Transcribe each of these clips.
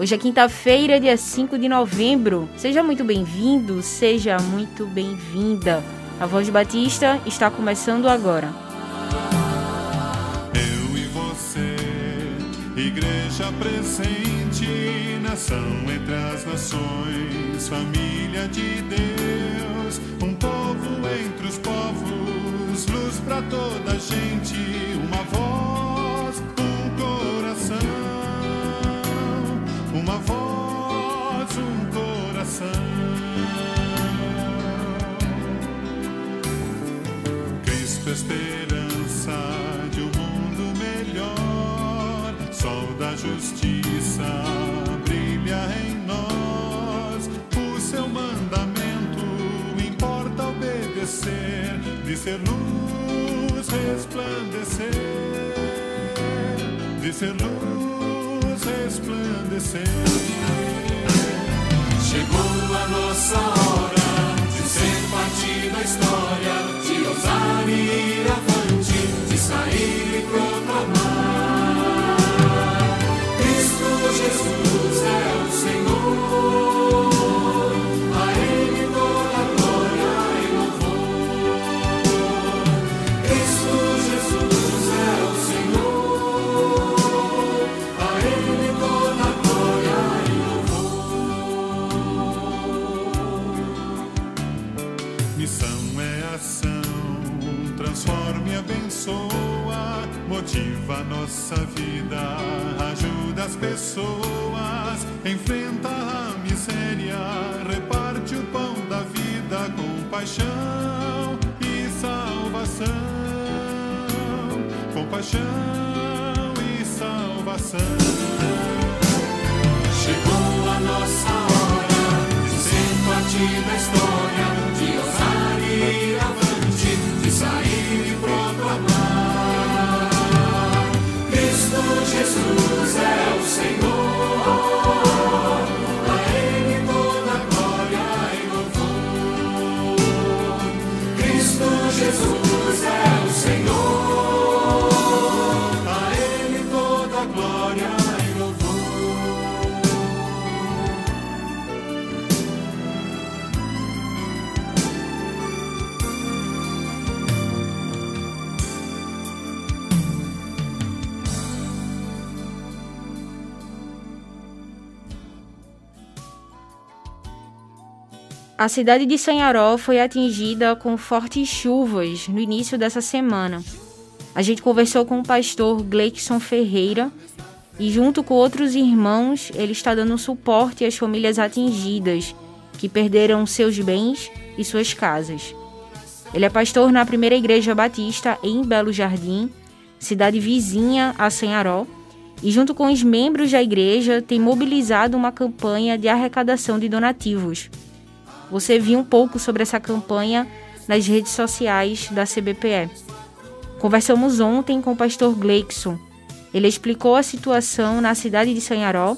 Hoje é quinta-feira, dia 5 de novembro. Seja muito bem-vindo, seja muito bem-vinda. A Voz Batista está começando agora. Eu e você, igreja presente, nação entre as nações, família de Deus, um povo entre os povos, luz para toda gente, uma voz, voz, um coração. Cristo, esperança de um mundo melhor, sol da justiça brilha em nós. O seu mandamento importa obedecer, de ser luz resplandecer, de ser luz a motiva nossa vida, ajuda as pessoas, enfrenta a miséria, reparte o pão da vida com paixão e salvação. Com paixão e salvação. Chegou a nossa hora ser parte da história, A cidade de Sanharó foi atingida com fortes chuvas no início dessa semana. A gente conversou com o pastor Gleikson Ferreira e, junto com outros irmãos, ele está dando suporte às famílias atingidas que perderam seus bens e suas casas. Ele é pastor na primeira igreja batista em Belo Jardim, cidade vizinha a Sanharó, e, junto com os membros da igreja, tem mobilizado uma campanha de arrecadação de donativos. Você viu um pouco sobre essa campanha nas redes sociais da CBPE. Conversamos ontem com o pastor Gleikson. Ele explicou a situação na cidade de Sanharó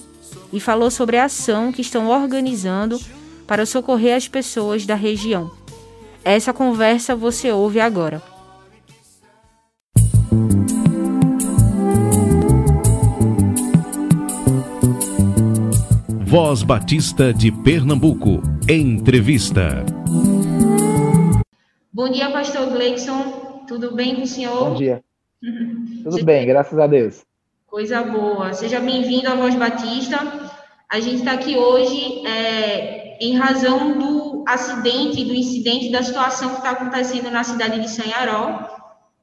e falou sobre a ação que estão organizando para socorrer as pessoas da região. Essa conversa você ouve agora. Voz Batista de Pernambuco. Entrevista. Bom dia, pastor Gleikson. Tudo bem com o senhor? Bom dia. Tudo bem, graças a Deus. Coisa boa. Seja bem-vindo à Voz Batista. A gente está aqui hoje é, em razão do acidente, do incidente, da situação que está acontecendo na cidade de Sanharó.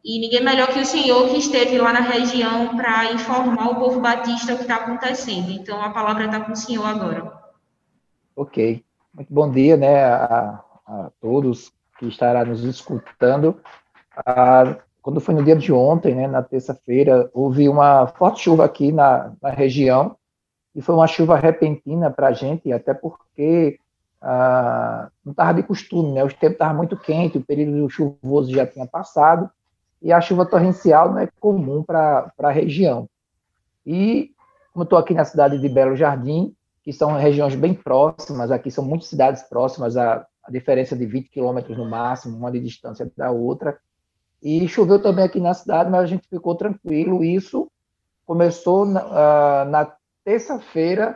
E ninguém melhor que o senhor que esteve lá na região para informar o povo batista o que está acontecendo. Então, a palavra está com o senhor agora. Ok. Muito bom dia, né, a, a todos que estará nos escutando. Quando foi no dia de ontem, né, na terça-feira, houve uma forte chuva aqui na, na região, e foi uma chuva repentina para a gente, até porque ah, não estava de costume, né? O tempo estava muito quente, o período chuvoso já tinha passado, e a chuva torrencial não é comum para a região. E, como estou aqui na cidade de Belo Jardim, que são regiões bem próximas, aqui são muitas cidades próximas, a, a diferença de 20 quilômetros no máximo, uma de distância da outra, e choveu também aqui na cidade, mas a gente ficou tranquilo, isso começou na, na terça-feira,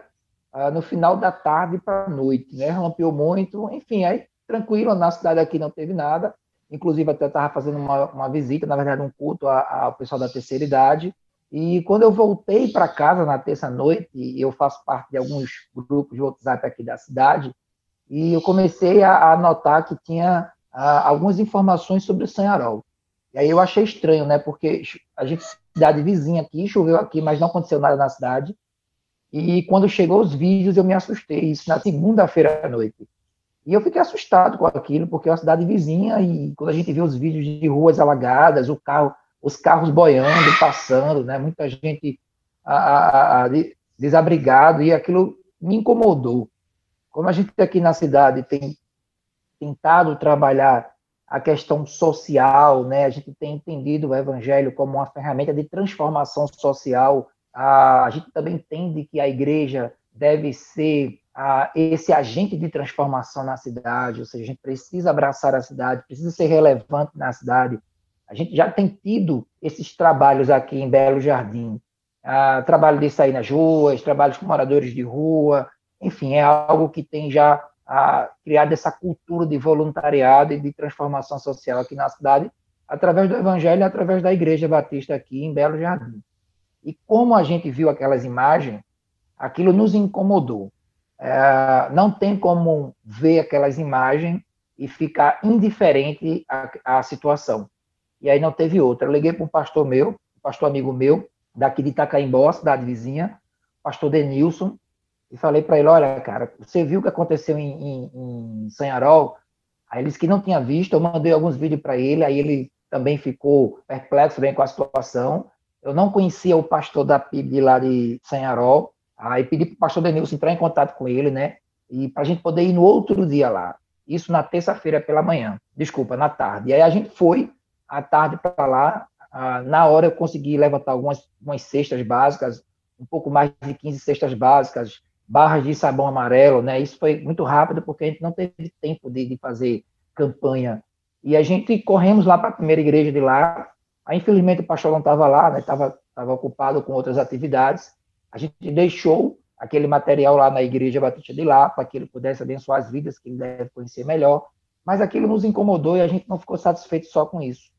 no final da tarde para a noite, né? Rompiu muito, enfim, aí tranquilo, na cidade aqui não teve nada, inclusive até estava fazendo uma, uma, visita, na verdade um culto ao pessoal da terceira idade, e quando eu voltei para casa na terça-noite, eu faço parte de alguns grupos de WhatsApp aqui da cidade, e eu comecei a, a notar que tinha a, algumas informações sobre o Sanharol. E aí eu achei estranho, né? Porque a gente, cidade vizinha aqui, choveu aqui, mas não aconteceu nada na cidade. E quando chegou os vídeos, eu me assustei, isso na segunda-feira à noite. E eu fiquei assustado com aquilo, porque é uma cidade vizinha, e quando a gente vê os vídeos de ruas alagadas, o carro os carros boiando, passando, né? muita gente a, a, a, desabrigado, e aquilo me incomodou. Como a gente aqui na cidade tem tentado trabalhar a questão social, né? a gente tem entendido o evangelho como uma ferramenta de transformação social, a, gente também entende que a igreja deve ser esse agente de transformação na cidade, ou seja, a gente precisa abraçar a cidade, precisa ser relevante na cidade, a gente já tem tido esses trabalhos aqui em Belo Jardim, ah, trabalho de sair nas ruas, trabalhos com moradores de rua, enfim, é algo que tem já ah, criado essa cultura de voluntariado e de transformação social aqui na cidade, através do Evangelho e através da Igreja Batista aqui em Belo Jardim. E como a gente viu aquelas imagens, aquilo nos incomodou. É, não tem como ver aquelas imagens e ficar indiferente à, à situação e aí não teve outra. Eu liguei para um pastor meu, um pastor amigo meu, daqui de Itacaimbó, cidade vizinha, pastor Denilson, e falei para ele, olha, cara, você viu o que aconteceu em, em, em Sanharol? Aí ele disse que não tinha visto, eu mandei alguns vídeos para ele, aí ele também ficou perplexo bem com a situação. Eu não conhecia o pastor da PIB de lá de Sanharol, aí pedi para o pastor Denilson entrar em contato com ele, né, e para a gente poder ir no outro dia lá. Isso na terça-feira pela manhã, desculpa, na tarde. E aí a gente foi, à tarde para lá. Ah, na hora eu consegui levantar algumas, algumas cestas básicas, um pouco mais de 15 cestas básicas, barras de sabão amarelo, né? Isso foi muito rápido porque a gente não teve tempo de, de fazer campanha. E a gente corremos lá para a primeira igreja de lá. Aí, infelizmente, o pastor não estava lá, né? Estava tava ocupado com outras atividades. A gente deixou aquele material lá na igreja Batista de lá, para que ele pudesse abençoar as vidas que ele deve conhecer melhor. Mas aquilo nos incomodou e a gente não ficou satisfeito só com isso.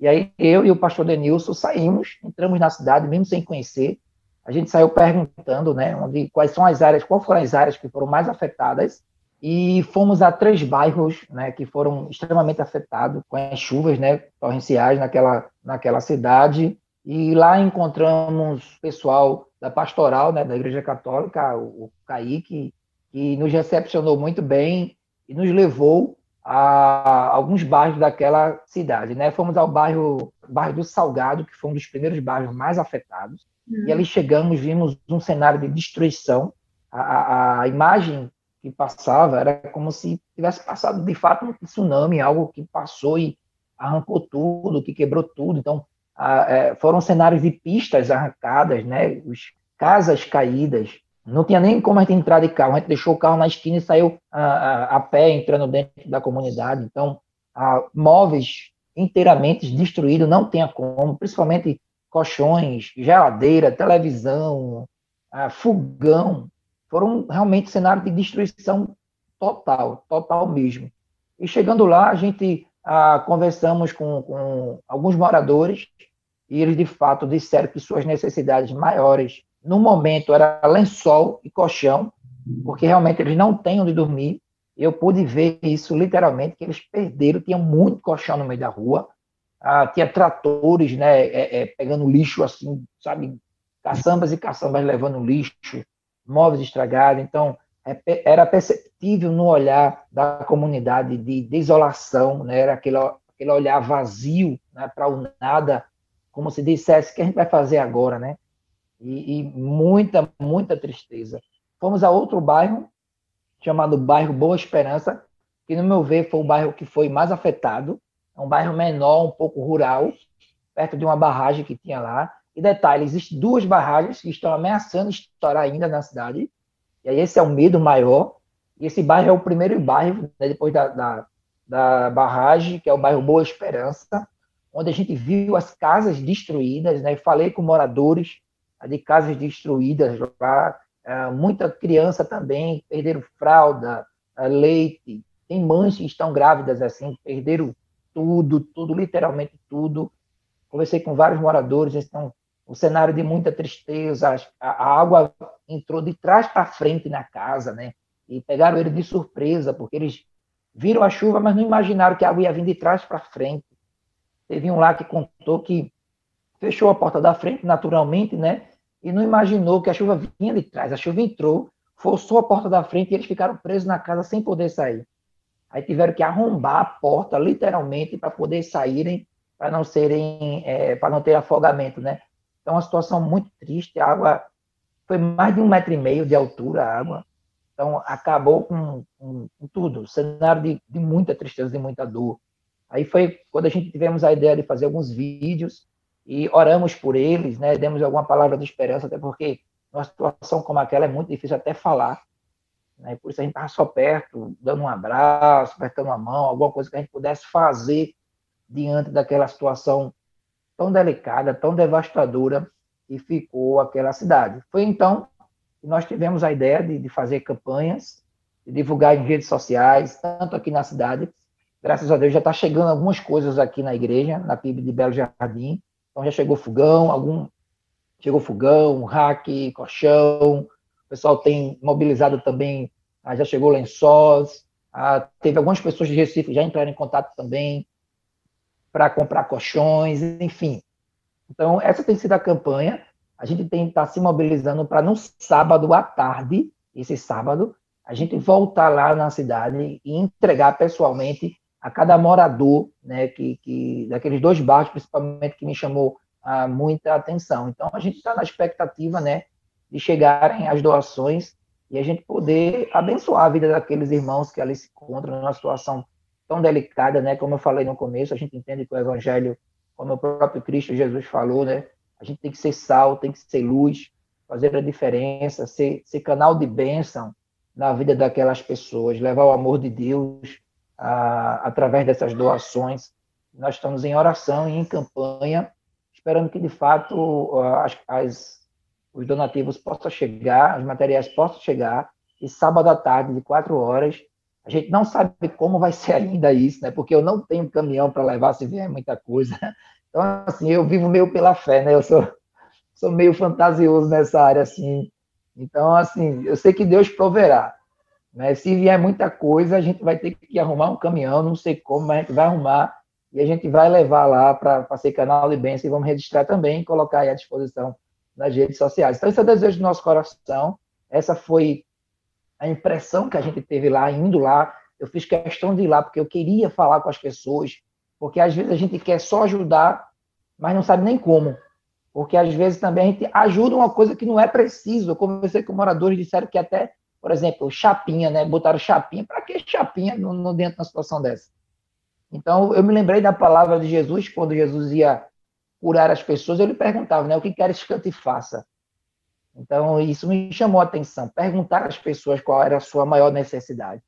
E aí eu e o pastor Denilson saímos, entramos na cidade, mesmo sem conhecer. A gente saiu perguntando, né, onde, quais são as áreas, quais foram as áreas que foram mais afetadas. E fomos a três bairros, né, que foram extremamente afetados com as chuvas, né, torrenciais naquela, naquela cidade. E lá encontramos pessoal da pastoral, né, da Igreja Católica, o, o Kaique, que nos recepcionou muito bem e nos levou a alguns bairros daquela cidade, né? Fomos ao bairro, bairro do Salgado, que foi um dos primeiros bairros mais afetados, uhum. e ali chegamos, vimos um cenário de destruição. A, a, a, imagem que passava era como se tivesse passado de fato um tsunami, algo que passou e arrancou tudo, que quebrou tudo. Então, a, é, foram cenários de pistas arrancadas, né? Os casas caídas, não tinha nem como a gente entrar de carro, a gente deixou o carro na esquina e saiu a, a, a pé, entrando dentro da comunidade. Então, a, móveis inteiramente destruídos, não tinha como, principalmente colchões, geladeira, televisão, fogão, foram realmente cenários de destruição total, total mesmo. E chegando lá, a gente conversamos com, com alguns moradores e eles, de fato, disseram que suas necessidades maiores no momento era lençol e colchão, porque realmente eles não têm onde dormir. Eu pude ver isso literalmente, que eles perderam, tinha muito colchão no meio da rua, ah, tinha tratores, né, é, é, pegando lixo assim, sabe, caçambas e caçambas levando lixo, móveis estragados, então é, era perceptível no olhar da comunidade de desolação, né, era aquele, aquele olhar vazio né, para o nada, como se dissesse, o que a gente vai fazer agora, né? E, e muita, muita tristeza. Fomos a outro bairro chamado bairro Boa Esperança, que no meu ver foi o bairro que foi mais afetado, é um bairro menor, um pouco rural, perto de uma barragem que tinha lá. E detalhe, existem duas barragens que estão ameaçando estourar ainda na cidade, e aí esse é o medo maior, e esse bairro é o primeiro bairro, né, depois da, da, da barragem, que é o bairro Boa Esperança, onde a gente viu as casas destruídas, né? Falei com moradores de casas destruídas lá, é, muita criança também perderam fralda, é, leite, tem mães que estão grávidas assim, perderam tudo, tudo, literalmente tudo. Conversei com vários moradores, estão um cenário de muita tristeza, a, a água entrou de trás para frente na casa, né? E pegaram ele de surpresa, porque eles viram a chuva, mas não imaginaram que a água ia vir de trás para frente. Teve um lá que contou que fechou a porta da frente naturalmente, né? E não imaginou que a chuva vinha de trás. A chuva entrou, forçou a porta da frente e eles ficaram presos na casa sem poder sair. Aí tiveram que arrombar a porta, literalmente, para poder saírem, para não serem, é, para não ter afogamento, né? Então, uma situação muito triste. A água foi mais de um metro e meio de altura, a água. Então, acabou com, com, com tudo. Cenário de, de muita tristeza, de muita dor. Aí foi quando a gente tivemos a ideia de fazer alguns vídeos e oramos por eles, né? Demos alguma palavra de esperança, até porque numa situação como aquela é muito difícil até falar, né? Por isso a gente estava só perto, dando um abraço, apertando a mão, alguma coisa que a gente pudesse fazer diante daquela situação tão delicada, tão devastadora que ficou aquela cidade. Foi então que nós tivemos a ideia de, de fazer campanhas, de divulgar em redes sociais, tanto aqui na cidade Graças a Deus já está chegando algumas coisas aqui na igreja, na PIB de Belo Jardim. Então já chegou fogão, algum chegou fogão, rack, colchão. O pessoal tem mobilizado também, ah, já chegou lençóis. Ah, teve algumas pessoas de Recife já entraram em contato também para comprar colchões, enfim. Então essa tem sido a campanha. A gente tem estar tá se mobilizando para no sábado à tarde, esse sábado, a gente voltar lá na cidade e entregar pessoalmente a cada morador, né, que, que daqueles dois bairros, principalmente, que me chamou ah, muita atenção. Então, a gente está na expectativa, né, de chegarem as doações e a gente poder abençoar a vida daqueles irmãos que ali se encontram numa situação tão delicada, né, como eu falei no começo, a gente entende que o evangelho, como o próprio Cristo Jesus falou, né, a gente tem que ser sal, tem que ser luz, fazer a diferença, ser, ser canal de bênção na vida daquelas pessoas, levar o amor de Deus através dessas doações. Nós estamos em oração e em campanha, esperando que, de fato, as, as, os donativos possam chegar, os materiais possam chegar, e sábado à tarde, de quatro horas, a gente não sabe como vai ser ainda isso, né? Porque eu não tenho caminhão para levar se vier muita coisa. Então, assim, eu vivo meio pela fé, né? Eu sou, sou meio fantasioso nessa área, assim. Então, assim, eu sei que Deus proverá. Né? Se vier muita coisa, a gente vai ter que arrumar um caminhão, não sei como, mas a gente vai arrumar e a gente vai levar lá para ser canal de bênção e vamos registrar também e colocar aí à disposição nas redes sociais. Então, esse é o desejo do nosso coração. Essa foi a impressão que a gente teve lá, indo lá. Eu fiz questão de ir lá porque eu queria falar com as pessoas, porque às vezes a gente quer só ajudar, mas não sabe nem como. Porque às vezes também a gente ajuda uma coisa que não é preciso. Eu conversei com moradores, disseram que até por exemplo, chapinha, né? Botaram chapinha. Para que chapinha no, no, dentro de uma situação dessa? Então, eu me lembrei da palavra de Jesus, quando Jesus ia curar as pessoas, eu lhe perguntava, né? O que queres que eu te faça? Então, isso me chamou a atenção. Perguntar às pessoas qual era a sua maior necessidade.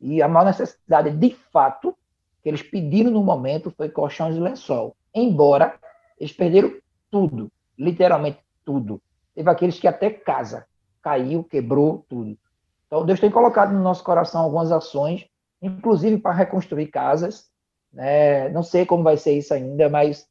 E a maior necessidade, de fato, que eles pediram no momento foi colchões e lençol. Embora eles perderam tudo, literalmente tudo. Teve aqueles que até casa caiu, quebrou tudo. Então, Deus tem colocado no nosso coração algumas ações, inclusive para reconstruir casas. Né? Não sei como vai ser isso ainda, mas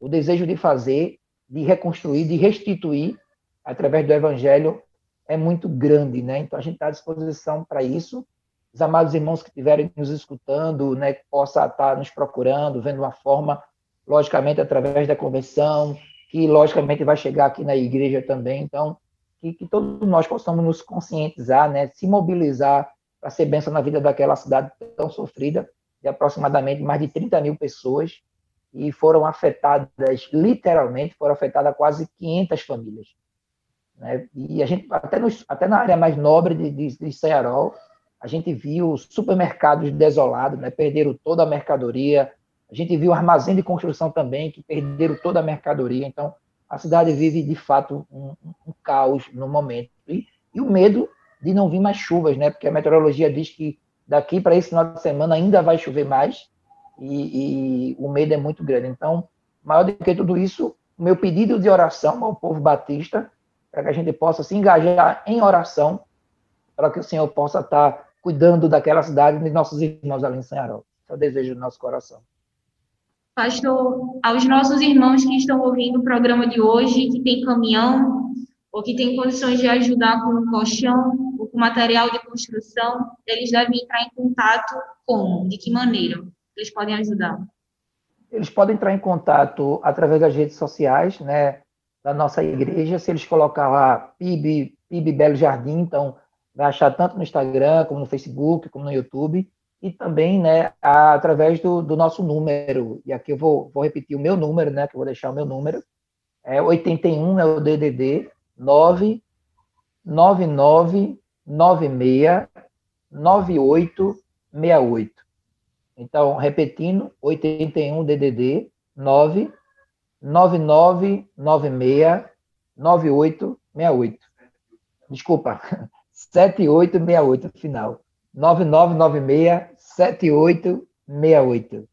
o desejo de fazer, de reconstruir, de restituir através do Evangelho é muito grande, né? Então a gente está à disposição para isso. Os amados irmãos que estiverem nos escutando, né, que possa estar nos procurando, vendo uma forma, logicamente através da convenção, que logicamente vai chegar aqui na igreja também. Então que, que todos nós possamos nos conscientizar, né, se mobilizar para ser bênção na vida daquela cidade tão sofrida, de aproximadamente mais de 30 mil pessoas, e foram afetadas, literalmente, foram afetadas quase 500 famílias. Né? E a gente, até, nos, até na área mais nobre de, de, de Cearol, a gente viu supermercados desolados, né, perderam toda a mercadoria, a gente viu armazém de construção também, que perderam toda a mercadoria. Então, a cidade vive, de fato, um, um caos no momento. E, e, o medo de não vir mais chuvas, né? Porque a meteorologia diz que daqui para esse final de semana ainda vai chover mais e, e o medo é muito grande. Então, maior do que tudo isso, o meu pedido de oração ao povo batista, para que a gente possa se engajar em oração, para que o Senhor possa estar cuidando daquela cidade e de nossos irmãos ali em Senharol. É o desejo do nosso coração. Pastor, aos nossos irmãos que estão ouvindo o programa de hoje, que tem caminhão, ou que tem condições de ajudar com um colchão, ou com material de construção, eles devem entrar em contato como? De que maneira? Eles podem ajudar? Eles podem entrar em contato através das redes sociais, né, da nossa igreja, se eles colocar lá PIB, PIB Belo Jardim, então vai achar tanto no Instagram, como no Facebook, como no YouTube, e também né, através do, do, nosso número. E aqui eu vou, vou, repetir o meu número, né, que eu vou deixar o meu número. É 81 é o DDD 9 99 96 9868. Então, repetindo, 81 DDD 9 99 96 9868. Desculpa, 7868 final. 9996-7868.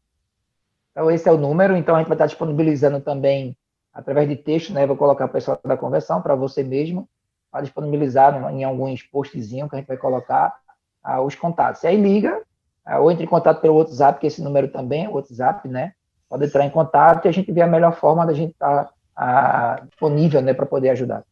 Então, esse é o número. Então, a gente vai estar disponibilizando também através de texto, né? Vou colocar o pessoal da conversão para você mesmo, para disponibilizar em alguns postzinhos que a gente vai colocar ah, os contatos. E aí liga, ah, ou entre em contato pelo WhatsApp, que esse número também é WhatsApp, né? Pode entrar em contato e a gente vê a melhor forma da gente estar tá, ah, disponível, né, para poder ajudar.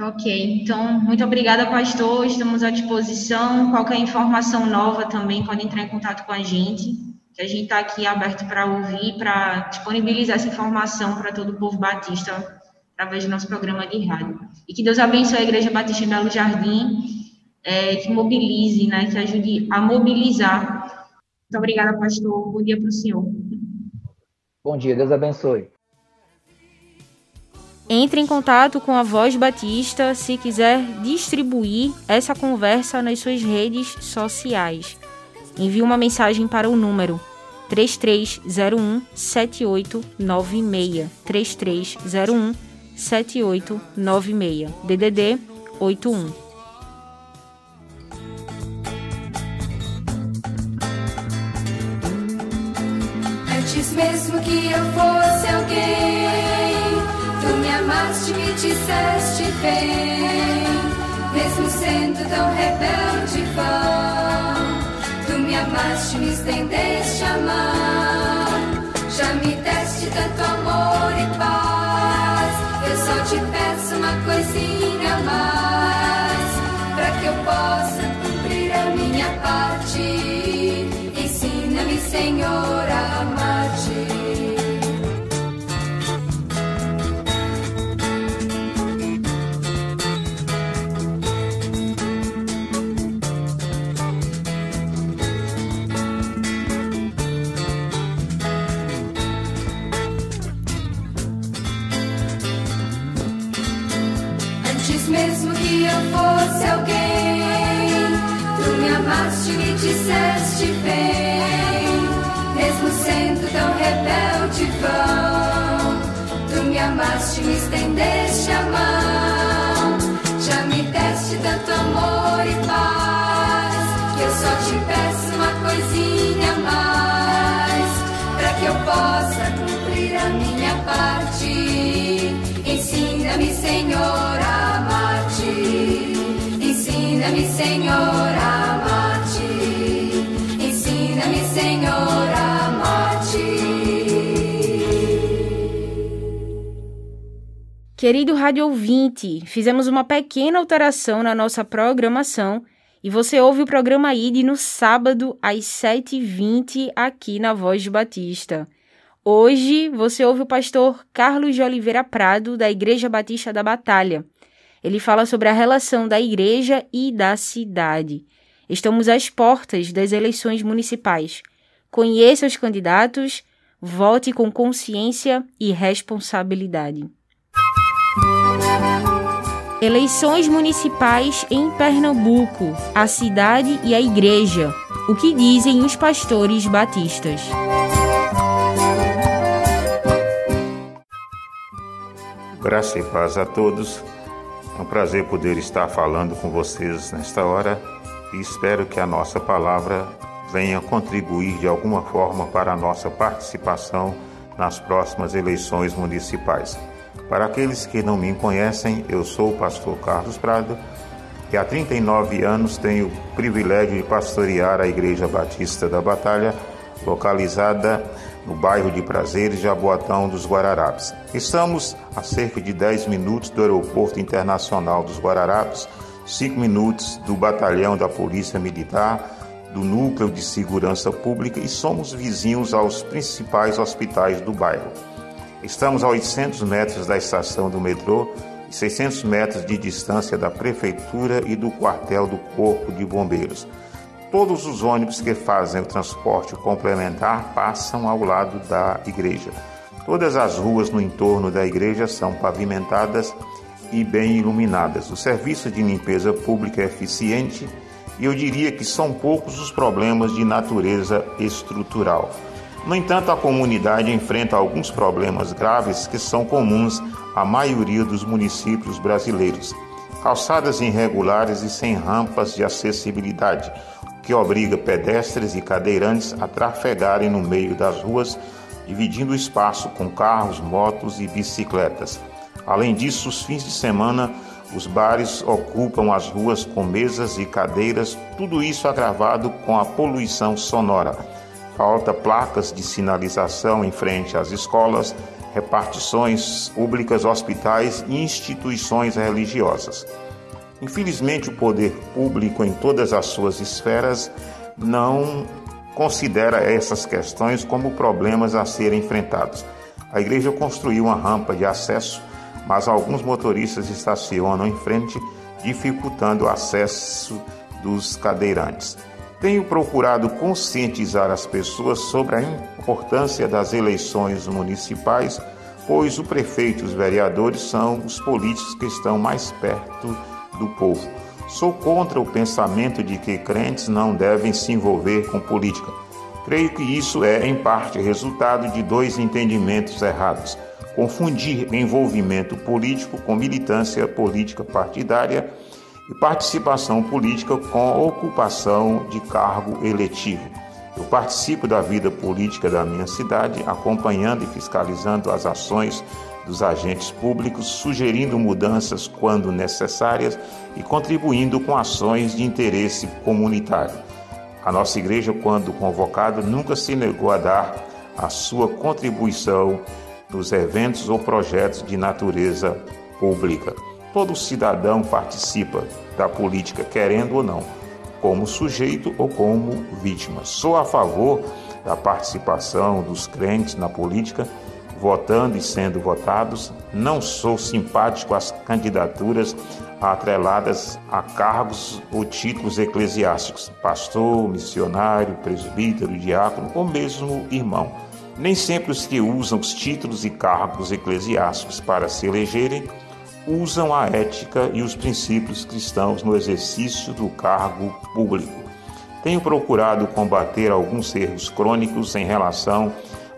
Ok, então, muito obrigada, pastor. Estamos à disposição. Qualquer informação nova também pode entrar em contato com a gente, que a gente está aqui aberto para ouvir, para disponibilizar essa informação para todo o povo batista através do nosso programa de rádio. E que Deus abençoe a Igreja Batista em Belo Jardim, é, que mobilize, né, que ajude a mobilizar. Muito obrigada, pastor. Bom dia para o senhor. Bom dia, Deus abençoe. Entre em contato com a Voz Batista se quiser distribuir essa conversa nas suas redes sociais. Envie uma mensagem para o número 3301 7896 3301 7896 DDD 81 Antes mesmo que eu fosse alguém amaste, me disseste vem, mesmo sendo tão rebelde vão. Tu me amaste, me estendeste a mão, já me deste tanto amor e paz. Eu só te peço uma coisinha mais, para que eu possa cumprir a minha parte. Ensina-me, Senhor, a amar-te. Disseste vem, mesmo sendo tão rebelde vão, tu me amaste me estendeste a mão, já me deste tanto amor e paz, que eu só te peço uma coisinha mais, para que eu possa cumprir a minha parte, ensina-me Senhor a Ensina-me, Senhor, a amar-te. Querido rádio ouvinte, fizemos uma pequena alteração na nossa programação e você ouve o programa ID no sábado às 7h20 aqui na Voz de Batista. Hoje você ouve o pastor Carlos de Oliveira Prado, da Igreja Batista da Batalha. Ele fala sobre a relação da igreja e da cidade. Estamos às portas das eleições municipais. Conheça os candidatos, vote com consciência e responsabilidade. Eleições municipais em Pernambuco, a cidade e a igreja. O que dizem os pastores batistas? Graça e paz a todos. É um prazer poder estar falando com vocês nesta hora e espero que a nossa palavra venha contribuir de alguma forma para a nossa participação nas próximas eleições municipais. Para aqueles que não me conhecem, eu sou o pastor Carlos Prado e há 39 anos tenho o privilégio de pastorear a Igreja Batista da Batalha, localizada no bairro de Prazeres, Jaboatão dos Guararapes. Estamos a cerca de 10 minutos do Aeroporto Internacional dos Guararapes, 5 minutos do Batalhão da Polícia Militar, do Núcleo de Segurança Pública e somos vizinhos aos principais hospitais do bairro. Estamos a 800 metros da estação do metrô e 600 metros de distância da Prefeitura e do quartel do Corpo de Bombeiros. Todos os ônibus que fazem o transporte complementar passam ao lado da igreja. Todas as ruas no entorno da igreja são pavimentadas e bem iluminadas. O serviço de limpeza pública é eficiente e eu diria que são poucos os problemas de natureza estrutural. No entanto, a comunidade enfrenta alguns problemas graves que são comuns à maioria dos municípios brasileiros. Calçadas irregulares e sem rampas de acessibilidade, que obriga pedestres e cadeirantes a trafegarem no meio das ruas, dividindo o espaço com carros, motos e bicicletas. Além disso, os fins de semana os bares ocupam as ruas com mesas e cadeiras, tudo isso agravado com a poluição sonora. Falta placas de sinalização em frente às escolas, repartições públicas, hospitais e instituições religiosas. Infelizmente, o poder público, em todas as suas esferas, não considera essas questões como problemas a serem enfrentados. A igreja construiu uma rampa de acesso mas alguns motoristas estacionam em frente, dificultando o acesso dos cadeirantes. Tenho procurado conscientizar as pessoas sobre a importância das eleições municipais, pois o prefeito e os vereadores são os políticos que estão mais perto do povo. Sou contra o pensamento de que crentes não devem se envolver com política. Creio que isso é, em parte, resultado de dois entendimentos errados confundir envolvimento político com militância política partidária e participação política com ocupação de cargo eletivo. Eu participo da vida política da minha cidade, acompanhando e fiscalizando as ações dos agentes públicos, sugerindo mudanças quando necessárias e contribuindo com ações de interesse comunitário. A nossa igreja, quando convocada, nunca se negou a dar a sua contribuição nos eventos ou projetos de natureza pública. Todo cidadão participa da política, querendo ou não, como sujeito ou como vítima. Sou a favor da participação dos crentes na política, votando e sendo votados. Não sou simpático às candidaturas atreladas a cargos ou títulos eclesiásticos, pastor, missionário, presbítero, diácono ou mesmo irmão nem sempre os que usam os títulos e cargos eclesiásticos para se elegerem usam a ética e os princípios cristãos no exercício do cargo público. Tenho procurado combater alguns erros crônicos em relação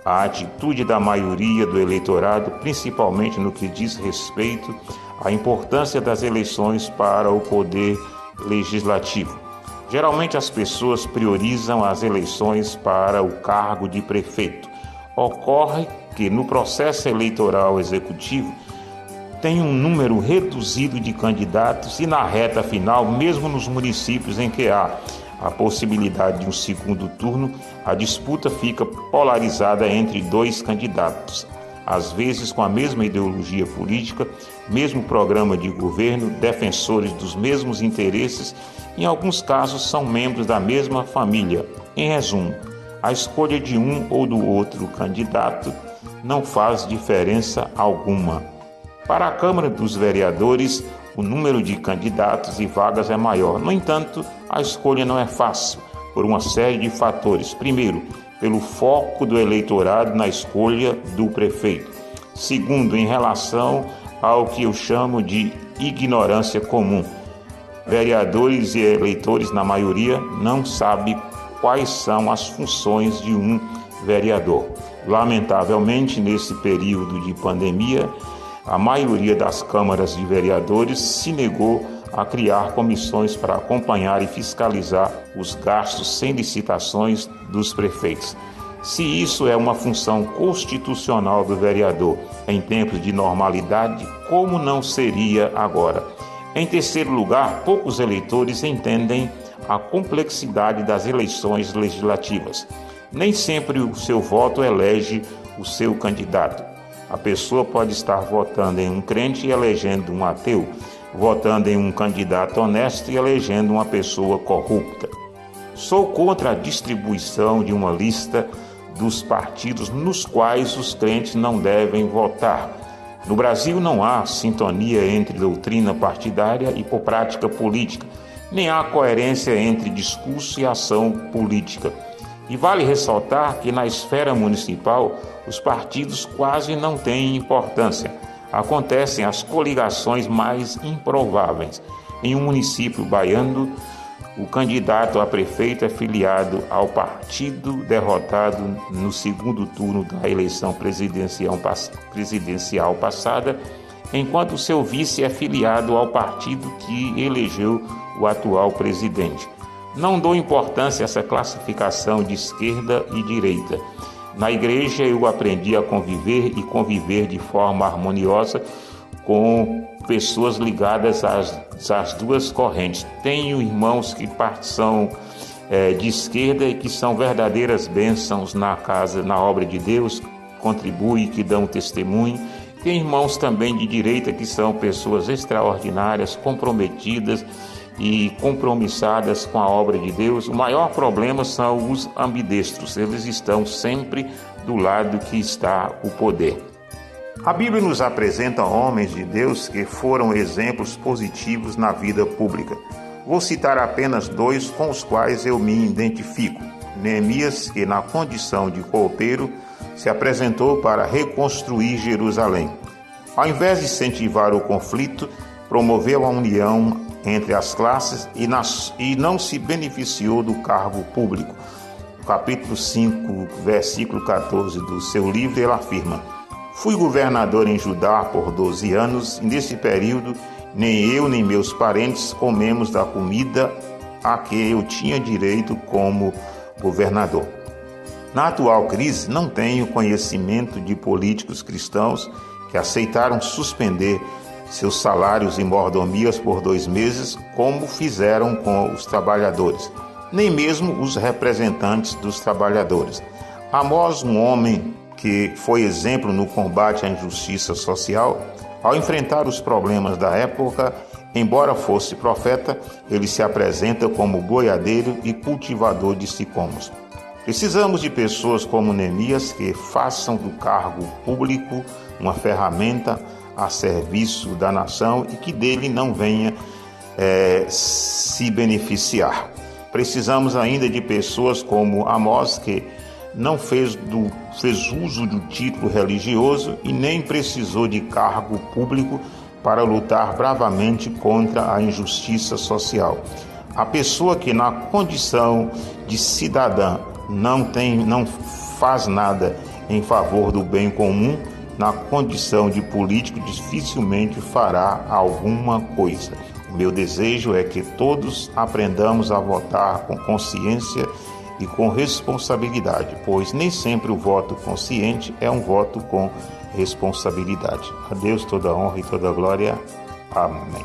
à atitude da maioria do eleitorado, principalmente no que diz respeito à importância das eleições para o poder legislativo. Geralmente as pessoas priorizam as eleições para o cargo de prefeito Ocorre que no processo eleitoral executivo tem um número reduzido de candidatos e na reta final, mesmo nos municípios em que há a possibilidade de um segundo turno, a disputa fica polarizada entre dois candidatos, às vezes com a mesma ideologia política, mesmo programa de governo, defensores dos mesmos interesses, em alguns casos são membros da mesma família. Em resumo, a escolha de um ou do outro candidato não faz diferença alguma. Para a Câmara dos Vereadores, o número de candidatos e vagas é maior. No entanto, a escolha não é fácil, por uma série de fatores. Primeiro, pelo foco do eleitorado na escolha do prefeito. Segundo, em relação ao que eu chamo de ignorância comum. Vereadores e eleitores, na maioria, não sabem quais são as funções de um vereador. Lamentavelmente, nesse período de pandemia, a maioria das câmaras de vereadores se negou a criar comissões para acompanhar e fiscalizar os gastos sem licitações dos prefeitos. Se isso é uma função constitucional do vereador em tempos de normalidade, como não seria agora? Em terceiro lugar, poucos eleitores entendem a complexidade das eleições legislativas. Nem sempre o seu voto elege o seu candidato. A pessoa pode estar votando em um crente e elegendo um ateu, votando em um candidato honesto e elegendo uma pessoa corrupta. Sou contra a distribuição de uma lista dos partidos nos quais os crentes não devem votar. No Brasil não há sintonia entre doutrina partidária e prática política, nem há coerência entre discurso e ação política. E vale ressaltar que na esfera municipal os partidos quase não têm importância. Acontecem as coligações mais improváveis. Em um município baiano, o candidato a prefeito é filiado ao partido derrotado no segundo turno da eleição presidencial, passada, enquanto seu vice é filiado ao partido que elegeu o atual presidente. Não dou importância a essa classificação de esquerda e direita. Na igreja eu aprendi a conviver e conviver de forma harmoniosa com pessoas ligadas às, às duas correntes. Tenho irmãos que são é, de esquerda e que são verdadeiras bênçãos na casa, na obra de Deus, contribuem, que dão testemunho. Tem irmãos também de direita que são pessoas extraordinárias, comprometidas e compromissadas com a obra de Deus, o maior problema são os ambidestros. Eles estão sempre do lado que está o poder. A Bíblia nos apresenta homens de Deus que foram exemplos positivos na vida pública. Vou citar apenas dois com os quais eu me identifico. Neemias, que na condição de copeiro se apresentou para reconstruir Jerusalém. Ao invés de incentivar o conflito, promoveu a união entre as classes e, nas, e não se beneficiou do cargo público. Capítulo 5, versículo 14 do seu livro, ele afirma: Fui governador em Judá por 12 anos, e nesse período nem eu nem meus parentes comemos da comida a que eu tinha direito como governador. Na atual crise, não tenho conhecimento de políticos cristãos que aceitaram suspender seus salários e mordomias por dois meses, como fizeram com os trabalhadores, nem mesmo os representantes dos trabalhadores. Amós, um homem que foi exemplo no combate à injustiça social, ao enfrentar os problemas da época, embora fosse profeta, ele se apresenta como boiadeiro e cultivador de sicômoros. Precisamos de pessoas como Neemias que façam do cargo público uma ferramenta a serviço da nação e que dele não venha é, se beneficiar. Precisamos ainda de pessoas como Amós, que não fez, do, fez uso do título religioso e nem precisou de cargo público para lutar bravamente contra a injustiça social. A pessoa que na condição de cidadã não tem, não faz nada em favor do bem comum, na condição de político, dificilmente fará alguma coisa. O meu desejo é que todos aprendamos a votar com consciência e com responsabilidade, pois nem sempre o voto consciente é um voto com responsabilidade. A Deus toda honra e toda glória. Amém.